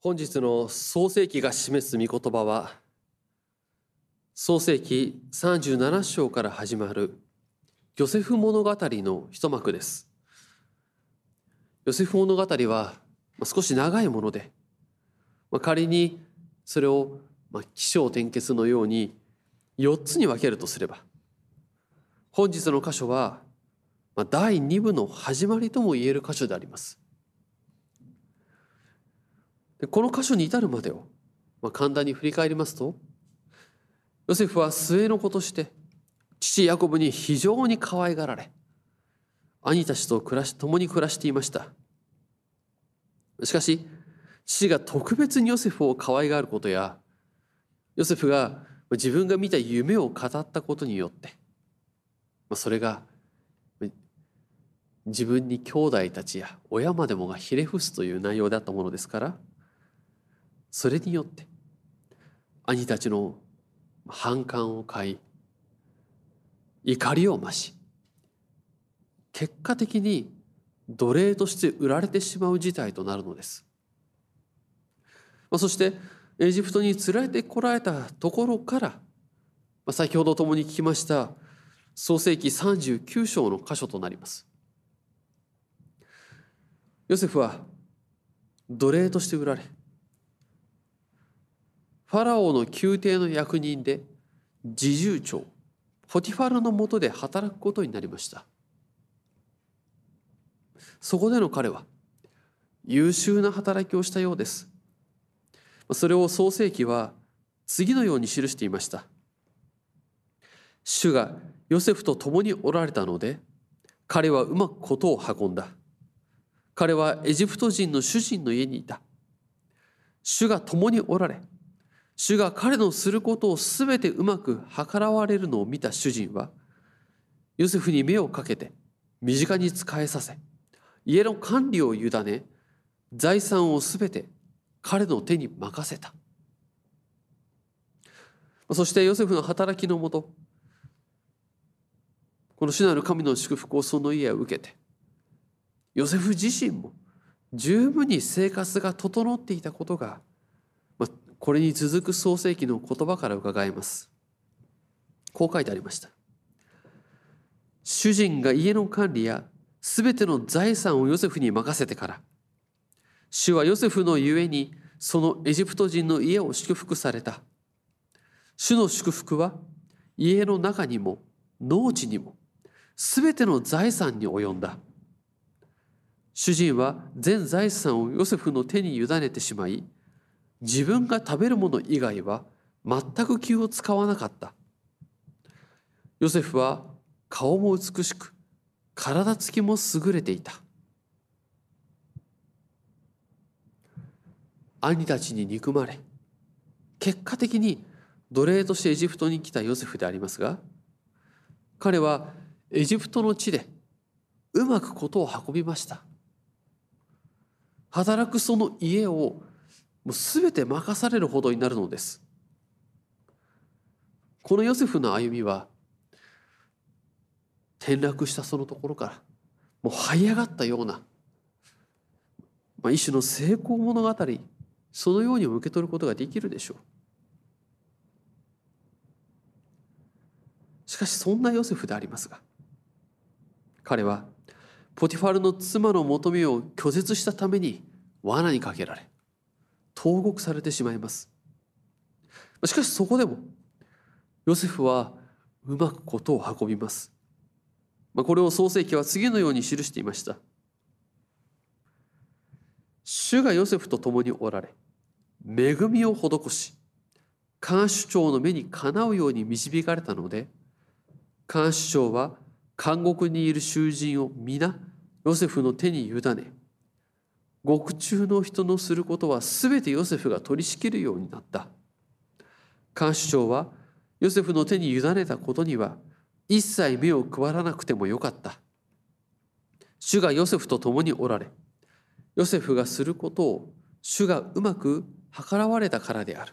本日の創世記が示す御言葉は創世記37章から始まるヨセフ物語の一幕です。ヨセフ物語は少し長いもので仮にそれを起承転結のように4つに分けるとすれば本日の箇所は第2部の始まりとも言える箇所であります。でこの箇所に至るまでを、まあ、簡単に振り返りますとヨセフは末の子として父ヤコブに非常に可愛がられ兄たちと暮らし共に暮らしていました。しかし父が特別にヨセフを可愛がることやヨセフが自分が見た夢を語ったことによってまそれが自分に兄弟たちや親までもがひれ伏すという内容だったものですからそれによって兄たちの反感を買い怒りを増し結果的に奴隷として売られてしまう事態となるのです。そしてエジプトに連れてこられたところから先ほど共に聞きました創世紀39章の箇所となります。ヨセフは奴隷として売られファラオの宮廷の役人で侍従長ポティファルのもとで働くことになりました。そこでの彼は優秀な働きをしたようです。それを創世記は次のように記していました。主がヨセフと共におられたので彼はうまくことを運んだ。彼はエジプト人の主人の家にいた。主が共におられ主が彼のすることをすべてうまく計らわれるのを見た主人は、ヨセフに目をかけて身近に仕えさせ、家の管理を委ね、財産をすべて彼の手に任せた。そしてヨセフの働きのもと、この主なる神の祝福をその家を受けて、ヨセフ自身も十分に生活が整っていたことがこれに続く創世記の言葉から伺えます。こう書いてありました。主人が家の管理やすべての財産をヨセフに任せてから、主はヨセフのゆえにそのエジプト人の家を祝福された。主の祝福は家の中にも農地にもすべての財産に及んだ。主人は全財産をヨセフの手に委ねてしまい、自分が食べるもの以外は全く気を使わなかった。ヨセフは顔も美しく体つきも優れていた。兄たちに憎まれ結果的に奴隷としてエジプトに来たヨセフでありますが彼はエジプトの地でうまくことを運びました。働くその家をもう全て任されるほどになるのです。このヨセフの歩みは転落したそのところからもう這い上がったような、まあ、一種の成功物語そのように受け取ることができるでしょう。しかしそんなヨセフでありますが彼はポティファルの妻の求めを拒絶したために罠にかけられ投獄されてしまいます。しかしそこでもヨセフはうまくことを運びます。これを創世記は次のように記していました。主がヨセフと共におられ恵みを施し監守長の目にかなうように導かれたので監守長は監獄にいる囚人を皆ヨセフの手に委ね獄中の人のすることは全てヨセフが取り仕切るようになった。監視長はヨセフの手に委ねたことには一切目を配らなくてもよかった。主がヨセフと共におられ、ヨセフがすることを主がうまく計らわれたからである。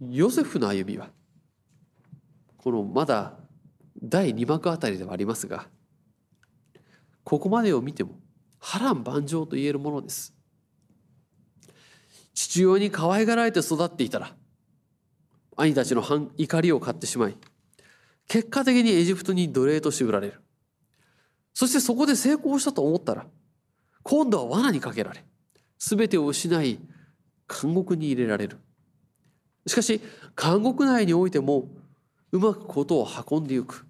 ヨセフの歩みは、このまだ第2幕あたりではありますが、ここまでを見ても波乱万丈と言えるものです。父親に可愛がられて育っていたら兄たちの怒りを買ってしまい結果的にエジプトに奴隷として売られる。そしてそこで成功したと思ったら今度は罠にかけられ全てを失い監獄に入れられる。しかし監獄内においてもうまくことを運んでいく。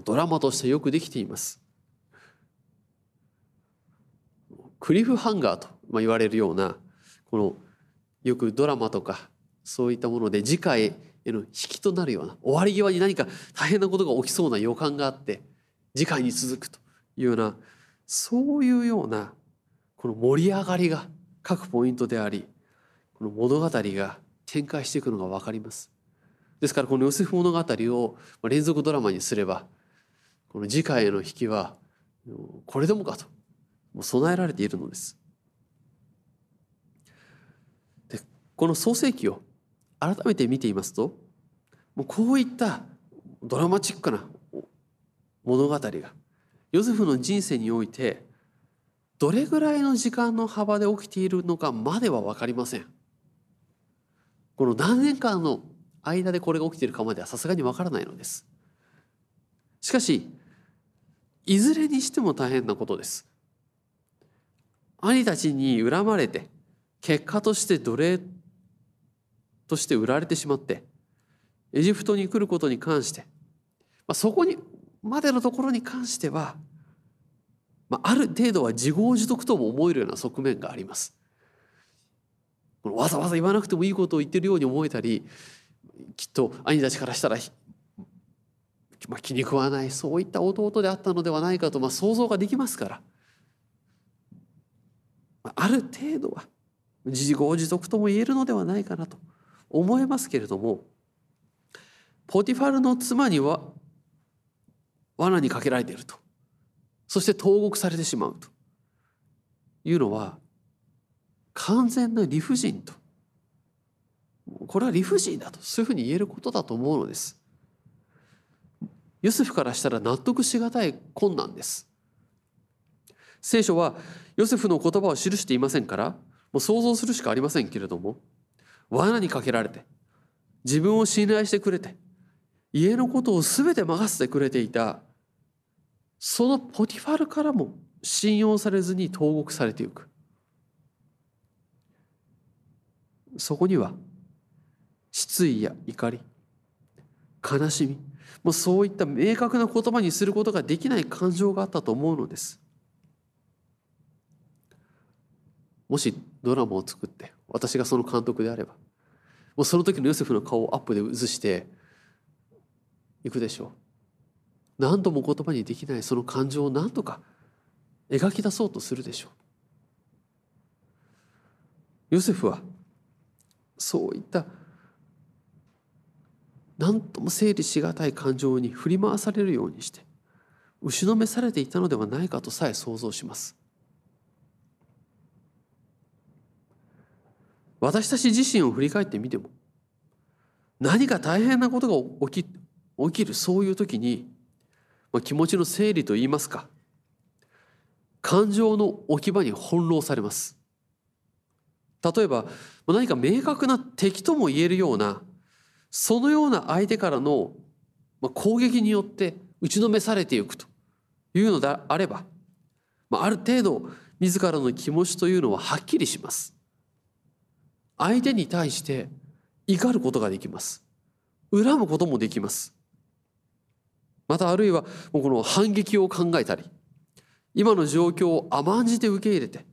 ドラマとしてよくできていますクリフハンガーと言われるようなこのよくドラマとかそういったもので次回への引きとなるような終わり際に何か大変なことが起きそうな予感があって次回に続くというようなそういうようなこの盛り上がりが各ポイントでありこの物語が展開していくのが分かります。ですからこのヨセフ物語を連続ドラマにすればこの次回への引きはこれでもかともう備えられているのです。でこの創世記を改めて見ていますともうこういったドラマチックな物語がヨセフの人生においてどれぐらいの時間の幅で起きているのかまでは分かりません。この何年間の間でこれが起きているかまではさすがに分からないのです。しかしいずれにしても大変なことです。兄たちに恨まれて結果として奴隷として売られてしまってエジプトに来ることに関して、まあ、そこにまでのところに関しては、まあ、ある程度は自業自得とも思えるような側面があります。わざわざ言わなくてもいいことを言ってるように思えたりきっと兄たちからしたら、まあ、気に食わないそういった弟であったのではないかと、まあ、想像ができますから。ある程度は自業自得とも言えるのではないかなと思えますけれどもポティファルの妻には罠にかけられていると。そして投獄されてしまうと。いうのは完全な理不尽と。これは理不尽だとそういうふうに言えることだと思うのです。ユスフからしたら納得しがたい困難です。聖書はヨセフの言葉を記していませんからもう想像するしかありませんけれども罠にかけられて自分を信頼してくれて家のことを全て任せてくれていたそのポティファルからも信用されずに投獄されていく。そこには失意や怒り悲しみもうそういった明確な言葉にすることができない感情があったと思うのです。もしドラマを作って私がその監督であればもうその時のヨセフの顔をアップで映していくでしょう。何度も言葉にできないその感情を何とか描き出そうとするでしょう。ヨセフはそういった何とも整理しがたい感情に振り回されるようにして打ちのめされていたのではないかとさえ想像します。私たち自身を振り返ってみても何か大変なことが起き起きるそういう時に、まあ、気持ちの整理といいますか感情の置き場に翻弄されます。例えば何か明確な敵とも言えるようなそのような相手からの攻撃によって打ちのめされていくというのであればある程度自らの気持ちというのははっきりします。相手に対して怒ることができます。恨むこともできます。またあるいはこの反撃を考えたり今の状況を甘んじて受け入れて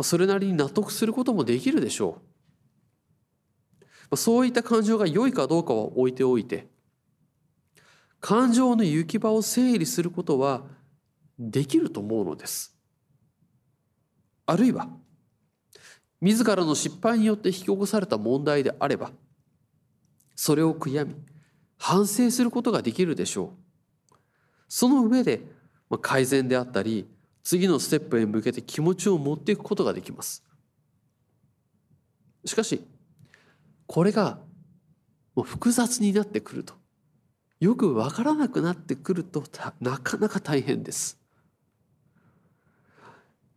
それなりに納得することもできるでしょう。そういった感情が良いかどうかは置いておいて感情の行き場を整理することはできると思うのです。あるいは自らの失敗によって引き起こされた問題であればそれを悔やみ反省することができるでしょう。その上で改善であったり次のステップへ向けて気持ちを持っていくことができます。しかしこれがもう複雑になってくると。よくわからなくなってくるとなかなか大変です。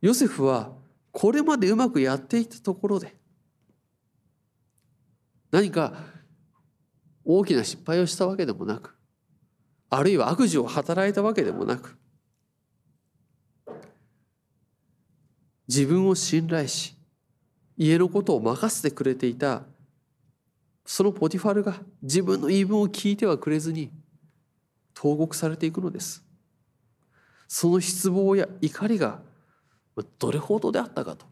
ヨセフはこれまでうまくやっていたところで何か大きな失敗をしたわけでもなくあるいは悪事を働いたわけでもなく自分を信頼し家のことを任せてくれていたそのポティファルが自分の言い分を聞いてはくれずに投獄されていくのです。その失望や怒りがどれほどであったかと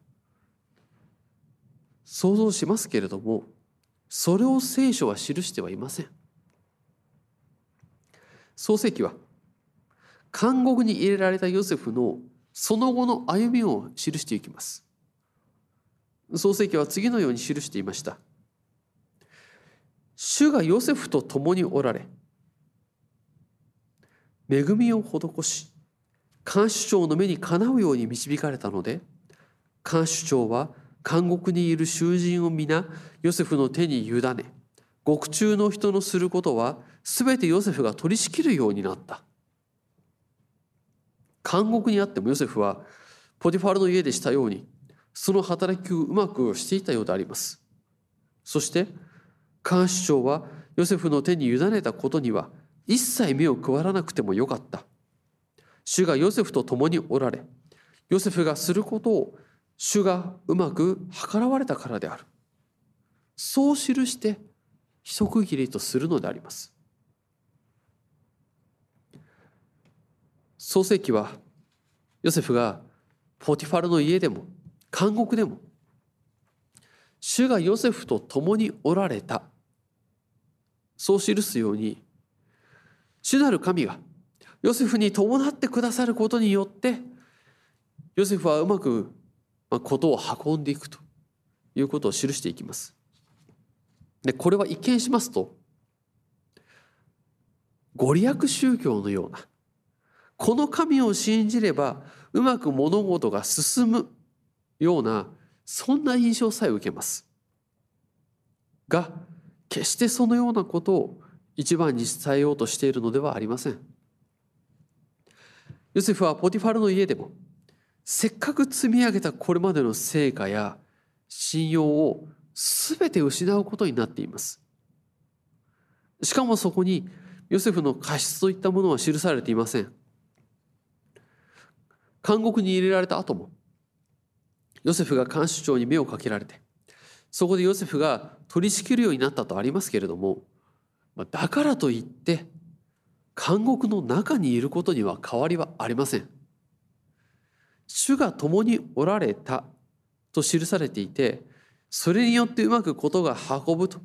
想像しますけれどもそれを聖書は記してはいません。創世記は監獄に入れられたヨセフのその後の歩みを記していきます。創世記は次のように記していました。主がヨセフと共におられ恵みを施し看守長の目にかなうように導かれたので看守長は監獄にいる囚人を皆ヨセフの手に委ね獄中の人のすることは全てヨセフが取り仕切るようになった。監獄にあってもヨセフはポティファルの家でしたようにその働きをうまくしていたようであります。そして監視長はヨセフの手に委ねたことには一切目を配らなくてもよかった。主がヨセフと共におられヨセフがすることを主がうまく計らわれたからである。そう記して一区切りとするのであります。創世記はヨセフがポティファルの家でも監獄でも主がヨセフと共におられたそう記すように主なる神がヨセフに伴ってくださることによってヨセフはうまくことを運んでいくということを記していきます。でこれは一見しますとご利益宗教のようなこの神を信じればうまく物事が進むようなそんな印象さえ受けます。が決してそのようなことを一番に伝えようとしているのではありません。ヨセフはポティファルの家でもせっかく積み上げたこれまでの成果や信用を全て失うことになっています。しかもそこにヨセフの過失といったものは記されていません。監獄に入れられた後もヨセフが監視長に目をかけられてそこでヨセフが取り仕切るようになったとありますけれどもだからといって監獄の中にいることには変わりはありません。主が共におられたと記されていてそれによってうまくことが運ぶと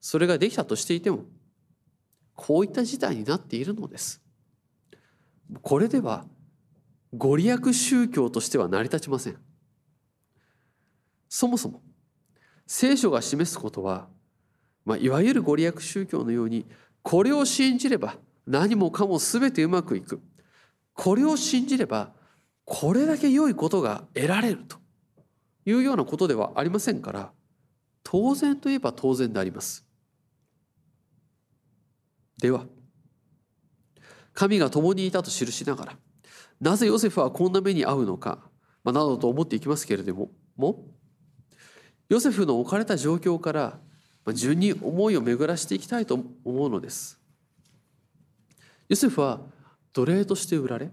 それができたとしていてもこういった事態になっているのです。これではご利益宗教としては成り立ちません。そもそも聖書が示すことは、まあ、いわゆるご利益宗教のようにこれを信じれば何もかも全てうまくいくこれを信じればこれだけ良いことが得られるというようなことではありませんから当然といえば当然であります。では神が共にいたと記しながらなぜヨセフはこんな目に遭うのか、まあ、などと思っていきますけれどももヨセフの置かれた状況から順に思いを巡らしていきたいと思うのです。ヨセフは奴隷として売られ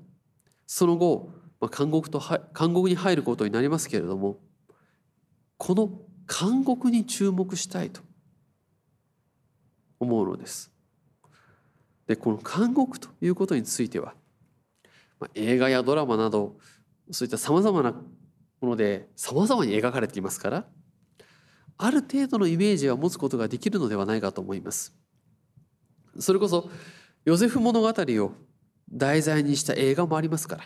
その後監獄と監獄に入ることになりますけれどもこの監獄に注目したいと思うのです。でこの監獄ということについては、映画やドラマなどそういったさまざまなものでさまざまに描かれていますからある程度のイメージは持つことができるのではないかと思います。それこそヨゼフ物語を題材にした映画もありますから、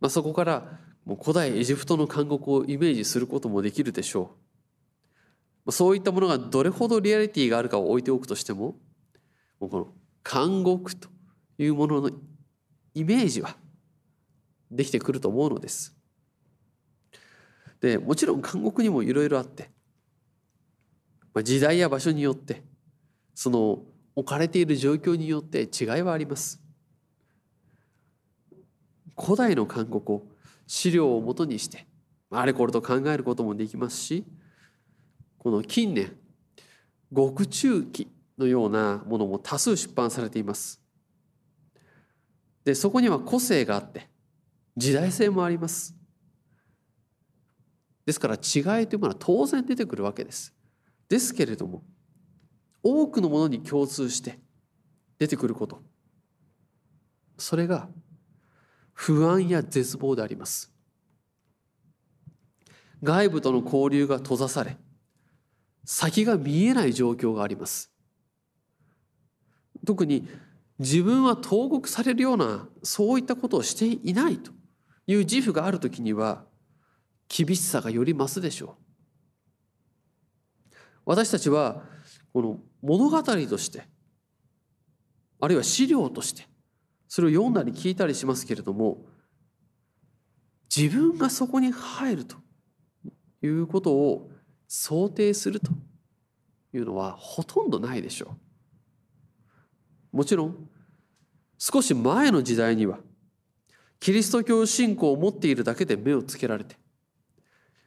まあ、そこからもう古代エジプトの監獄をイメージすることもできるでしょう。そういったものがどれほどリアリティがあるかを置いておくとしてももうこの監獄というもののイメージはできてくると思うのです。でもちろん監獄にもいろいろあって、時代や場所によってその置かれている状況によって違いはあります。古代の監獄を資料をもとにしてあれこれと考えることもできますしこの近年獄中記のようなものも多数出版されています。でそこには個性があって時代性もあります。ですから違いというものは当然出てくるわけです。ですけれども多くのものに共通して出てくること。それが不安や絶望であります。外部との交流が閉ざされ先が見えない状況があります。特に自分は投獄されるようなそういったことをしていないという自負がある時には厳しさがより増すでしょう。私たちはこの物語としてあるいは資料としてそれを読んだり聞いたりしますけれども自分がそこに入るということを想定するというのはほとんどないでしょう。もちろん少し前の時代にはキリスト教信仰を持っているだけで目をつけられて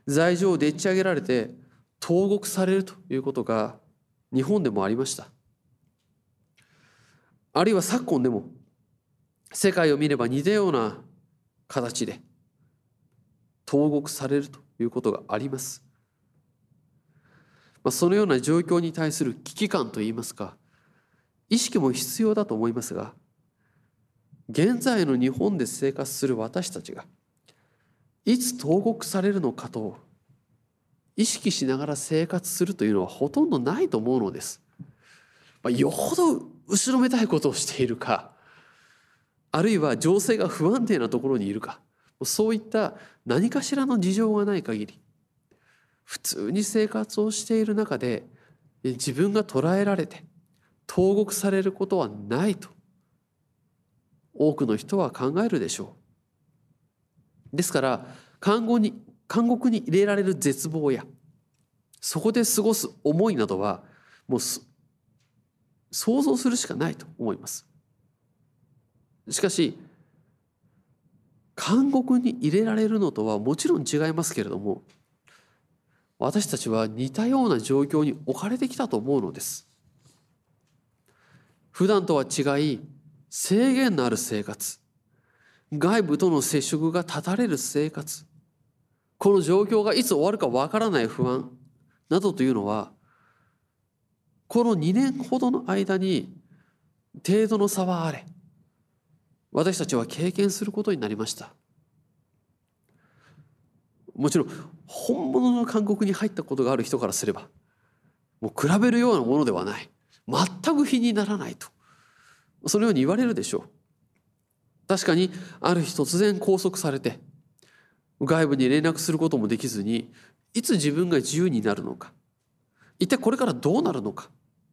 罪状をでっち上げられて投獄されるということが日本でもありました。あるいは昨今でも世界を見れば似たような形で投獄されるということがあります。まあ、そのような状況に対する危機感といいますか意識も必要だと思いますが現在の日本で生活する私たちがいつ投獄されるのかと意識しながら生活するというのはほとんどないと思うのです。まあ、よほど後ろめたいことをしているかあるいは情勢が不安定なところにいるかそういった何かしらの事情がない限り普通に生活をしている中で自分が捉えられて投獄されることはないと多くの人は考えるでしょう。ですから監獄に監獄に入れられる絶望やそこで過ごす思いなどはもう想像するしかないと思います。しかし監獄に入れられるのとはもちろん違いますけれども私たちは似たような状況に置かれてきたと思うのです。普段とは違い制限のある生活外部との接触が断たれる生活この状況がいつ終わるかわからない不安などというのはこの2年ほどの間に程度の差はあれ私たちは経験することになりました。もちろん本物の韓国に入ったことがある人からすればもう比べるようなものではない。全く比にならないと。そのように言われるでしょう。確かにある日突然拘束されて外部に連絡することもできずにいつ自分が自由になるのか一体これからどうなるのか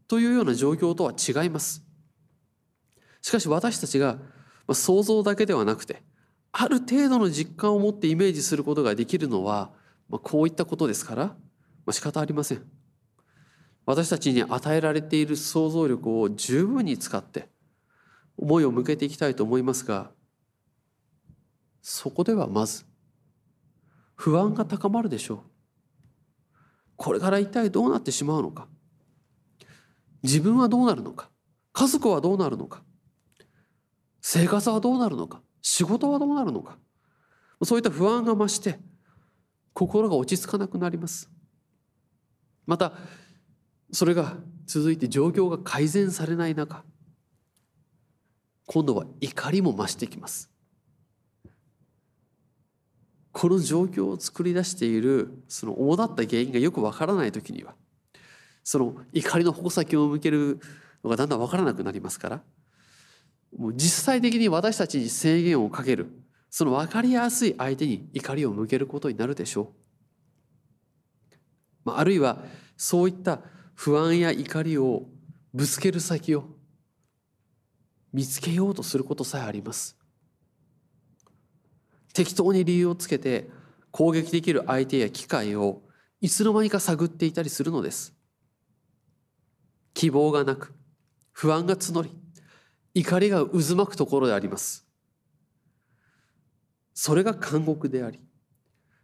というような状況とは違います。しかし私たちが想像だけではなくてある程度の実感を持ってイメージすることができるのは、まあ、こういったことですから、まあ、仕方ありません。私たちに与えられている想像力を十分に使って思いを向けていきたいと思いますがそこではまず不安が高まるでしょう。これから一体どうなってしまうのか。自分はどうなるのか。家族はどうなるのか。生活はどうなるのか。仕事はどうなるのか。そういった不安が増して心が落ち着かなくなります。またそれが続いて状況が改善されない中今度は怒りも増していきます。この状況を作り出しているその主だった原因がよくわからない時にはその怒りの矛先を向けるのがだんだんわからなくなりますからもう実際的に私たちに制限をかけるその分かりやすい相手に怒りを向けることになるでしょう。まあ、あるいはそういった不安や怒りをぶつける先を見つけようとすることさえあります。適当に理由をつけて攻撃できる相手や機会をいつの間にか探っていたりするのです。希望がなく不安が募り怒りが渦巻くところであります。それが監獄であり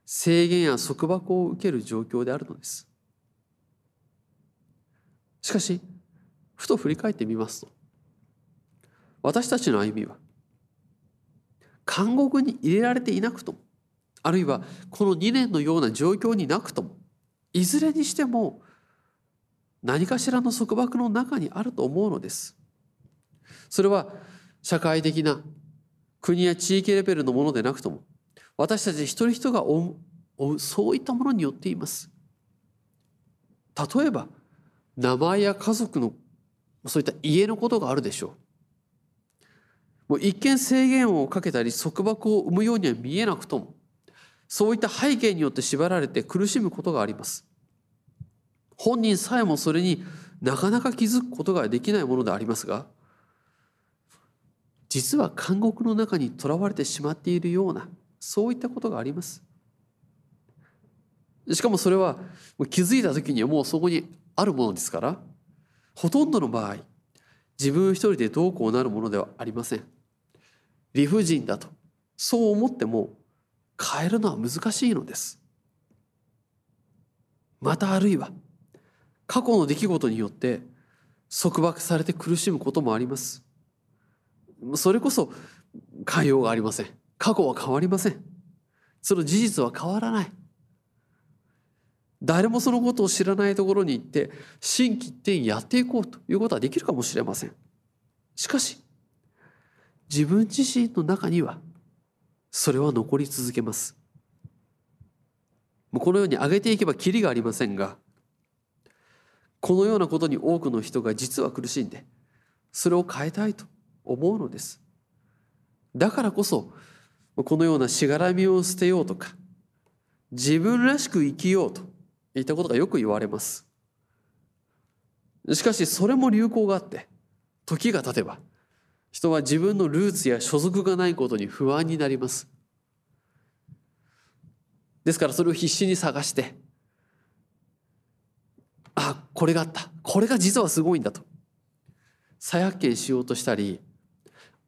制限や束縛を受ける状況であるのですしかしふと振り返ってみますと私たちの歩みは監獄に入れられていなくともあるいはこの2年のような状況になくともいずれにしても何かしらの束縛の中にあると思うのです。それは社会的な国や地域レベルのものでなくとも私たち一人一人が追うそういったものによっています。例えば名前や家族のそういった家のことがあるでしょう。もう一見制限をかけたり束縛を生むようには見えなくともそういった背景によって縛られて苦しむことがあります。本人さえもそれになかなか気づくことができないものでありますが実は監獄の中にとらわれてしまっているようなそういったことがあります。しかもそれは気づいた時にはもうそこにあるものですからほとんどの場合自分一人でどうこうなるものではありません。理不尽だとそう思っても変えるのは難しいのです。またあるいは過去の出来事によって束縛されて苦しむこともあります。それこそ変えようがありません。過去は変わりません。その事実は変わらない。誰もそのことを知らないところに行って心機一転やっていこうということはできるかもしれません。しかし自分自身の中にはそれは残り続けます。このように上げていけばきりがありませんがこのようなことに多くの人が実は苦しんでそれを変えたいと思うのです。だからこそこのようなしがらみを捨てようとか自分らしく生きようといったことがよく言われます。しかしそれも流行があって時が経てば人は自分のルーツや所属がないことに不安になります。ですからそれを必死に探してあこれがあった。これが実はすごいんだと。再発見しようとしたり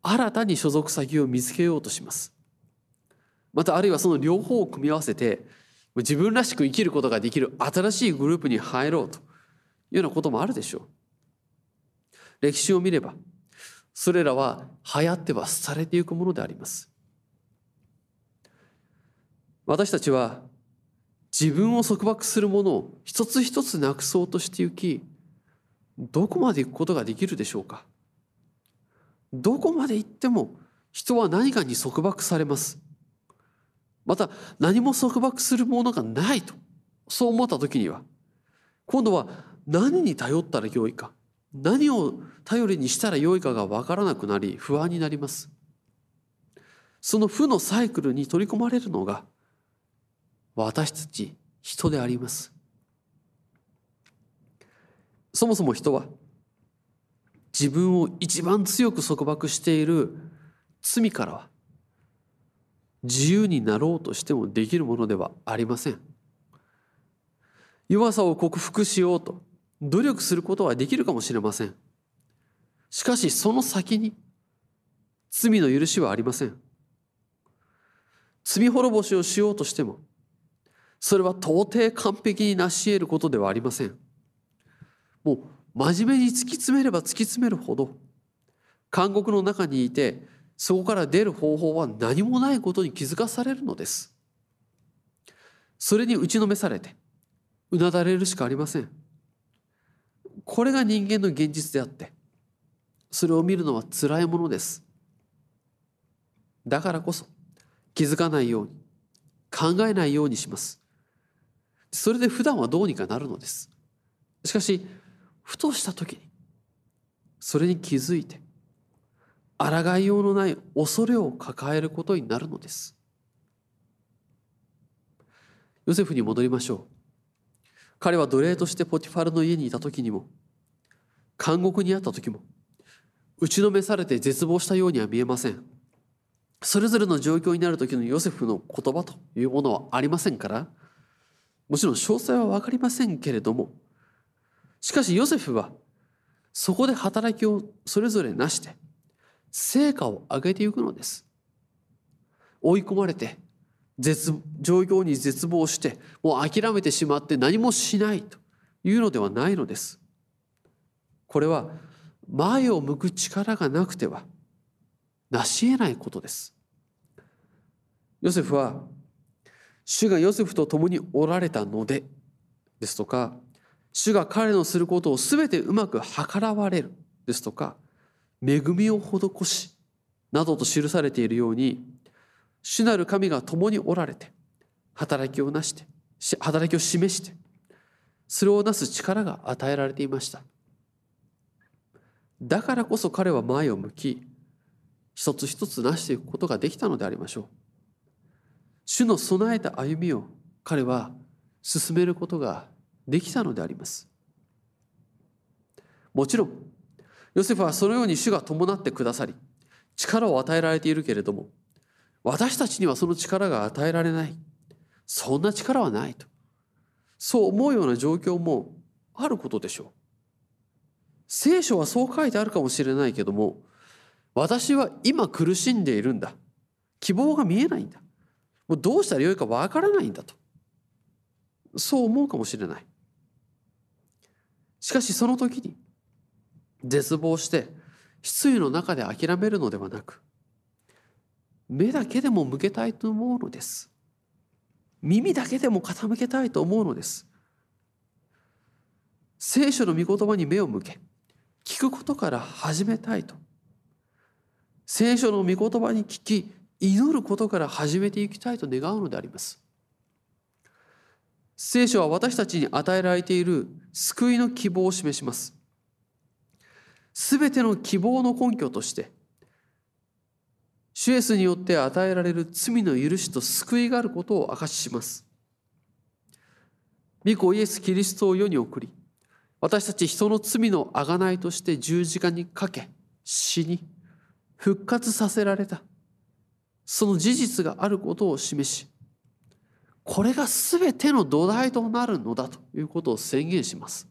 新たに所属先を見つけようとします。またあるいはその両方を組み合わせて自分らしく生きることができる新しいグループに入ろうというようなこともあるでしょう。歴史を見ればそれらは流行っては廃れていくものであります。私たちは自分を束縛するものを一つ一つなくそうとしてゆきどこまで行くことができるでしょうか。どこまで行っても人は何かに束縛されます。また何も束縛するものがないとそう思った時には今度は何に頼ったらよいか何を頼りにしたらよいかが分からなくなり不安になります。その負のサイクルに取り込まれるのが私たち人であります。そもそも人は自分を一番強く束縛している罪からは自由になろうとしてもできるものではありません。弱さを克服しようと努力することはできるかもしれません。しかしその先に罪の許しはありません。罪滅ぼしをしようとしてもそれは到底完璧に成し得ることではありません。もう真面目に突き詰めれば突き詰めるほど監獄の中にいてそこから出る方法は何もないことに気づかされるのです。それに打ちのめされてうなだれるしかありません。これが人間の現実であってそれを見るのは辛いものです。だからこそ気づかないように考えないようにします。それで普段はどうにかなるのですしかしふとした時にそれに気づいて抗いようのない恐れを抱えることになるのです。ヨセフに戻りましょう。彼は奴隷としてポティファルの家にいた時にも監獄にあった時も打ちのめされて絶望したようには見えません。それぞれの状況になる時のヨセフの言葉というものはありませんからもちろん詳細は分かりませんけれどもしかしヨセフはそこで働きをそれぞれなして成果を上げていくのです。追い込まれて絶状況に絶望してもう諦めてしまって何もしないというのではないのです。これは前を向く力がなくては成し得ないことです。ヨセフは主がヨセフと共におられたのでですとか主が彼のすることを全てうまく計らわれるですとか恵みを施しなどと記されているように主なる神が共におられて働きをなして働きを示してそれをなす力が与えられていました。だからこそ彼は前を向き一つ一つなしていくことができたのでありましょう。主の備えた歩みを彼は進めることができたのであります。もちろんヨセフはそのように主が伴ってくださり力を与えられているけれども私たちにはその力が与えられない。そんな力はないと。そう思うような状況もあることでしょう。聖書はそう書いてあるかもしれないけども私は今苦しんでいるんだ。希望が見えないんだ。もうどうしたらよいかわからないんだと。そう思うかもしれない。しかしその時に絶望して失意の中で諦めるのではなく目だけでも向けたいと思うのです。耳だけでも傾けたいと思うのです。聖書の御言葉に目を向け聞くことから始めたいと。聖書の御言葉に聞き祈ることから始めていきたいと願うのであります。聖書は私たちに与えられている救いの希望を示します。すべての希望の根拠としてシュエスによって与えられる罪の許しと救いがあることを証しします。御子イエス・キリストを世に送り私たち人の罪の贖いとして十字架にかけ死に復活させられたその事実があることを示しこれが全ての土台となるのだということを宣言します。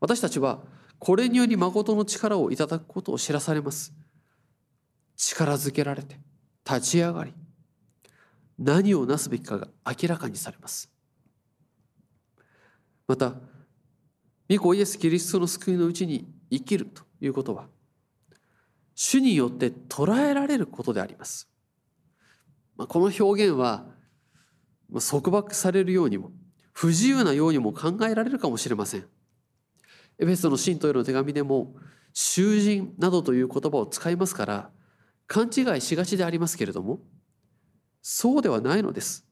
私たちはこれにより誠の力をいただくことを知らされます力づけられて立ち上がり何をなすべきかが明らかにされますまた御子イエス・キリストの救いのうちに生きるということは主によって捉えられることであります。まあ、この表現は束縛されるようにも不自由なようにも考えられるかもしれません。エフェソの信徒への手紙でも囚人などという言葉を使いますから勘違いしがちでありますけれどもそうではないのです。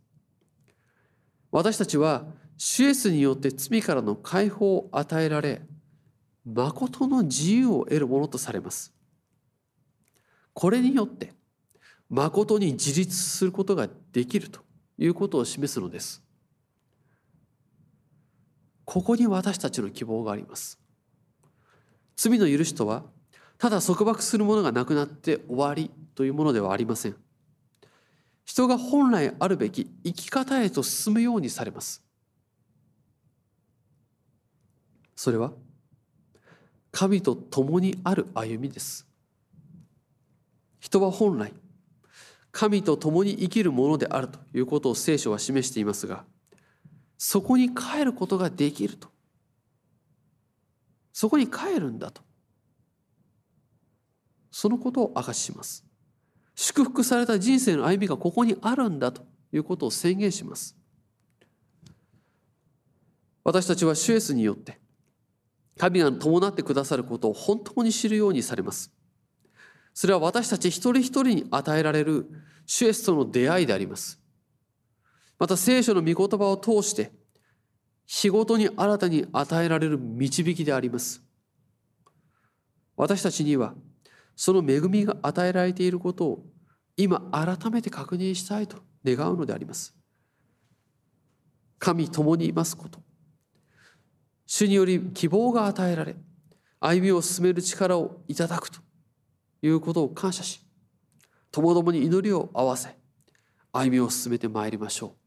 私たちはシュエスによって罪からの解放を与えられ誠の自由を得るものとされます。これによって誠に自立することができるということを示すのです。ここに私たちの希望があります。罪の許しとはただ束縛するものがなくなって終わりというものではありません。人が本来あるべき生き方へと進むようにされます。それは神と共にある歩みです。人は本来神と共に生きるものであるということを聖書は示していますがそこに帰ることができると。そこに帰るんだと。そのことを明かします。祝福された人生の歩みがここにあるんだと。いうことを宣言します。私たちはシュエスによって神が伴ってくださることを本当に知るようにされます。それは私たち一人一人に与えられる主イエスとの出会いであります。また聖書の御言葉を通して日ごとに新たに与えられる導きであります。私たちにはその恵みが与えられていることを今改めて確認したいと願うのであります。神共にいますこと。主により希望が与えられ歩みを進める力をいただくということを感謝し、ともどもに祈りを合わせ、歩みを進めてまいりましょう。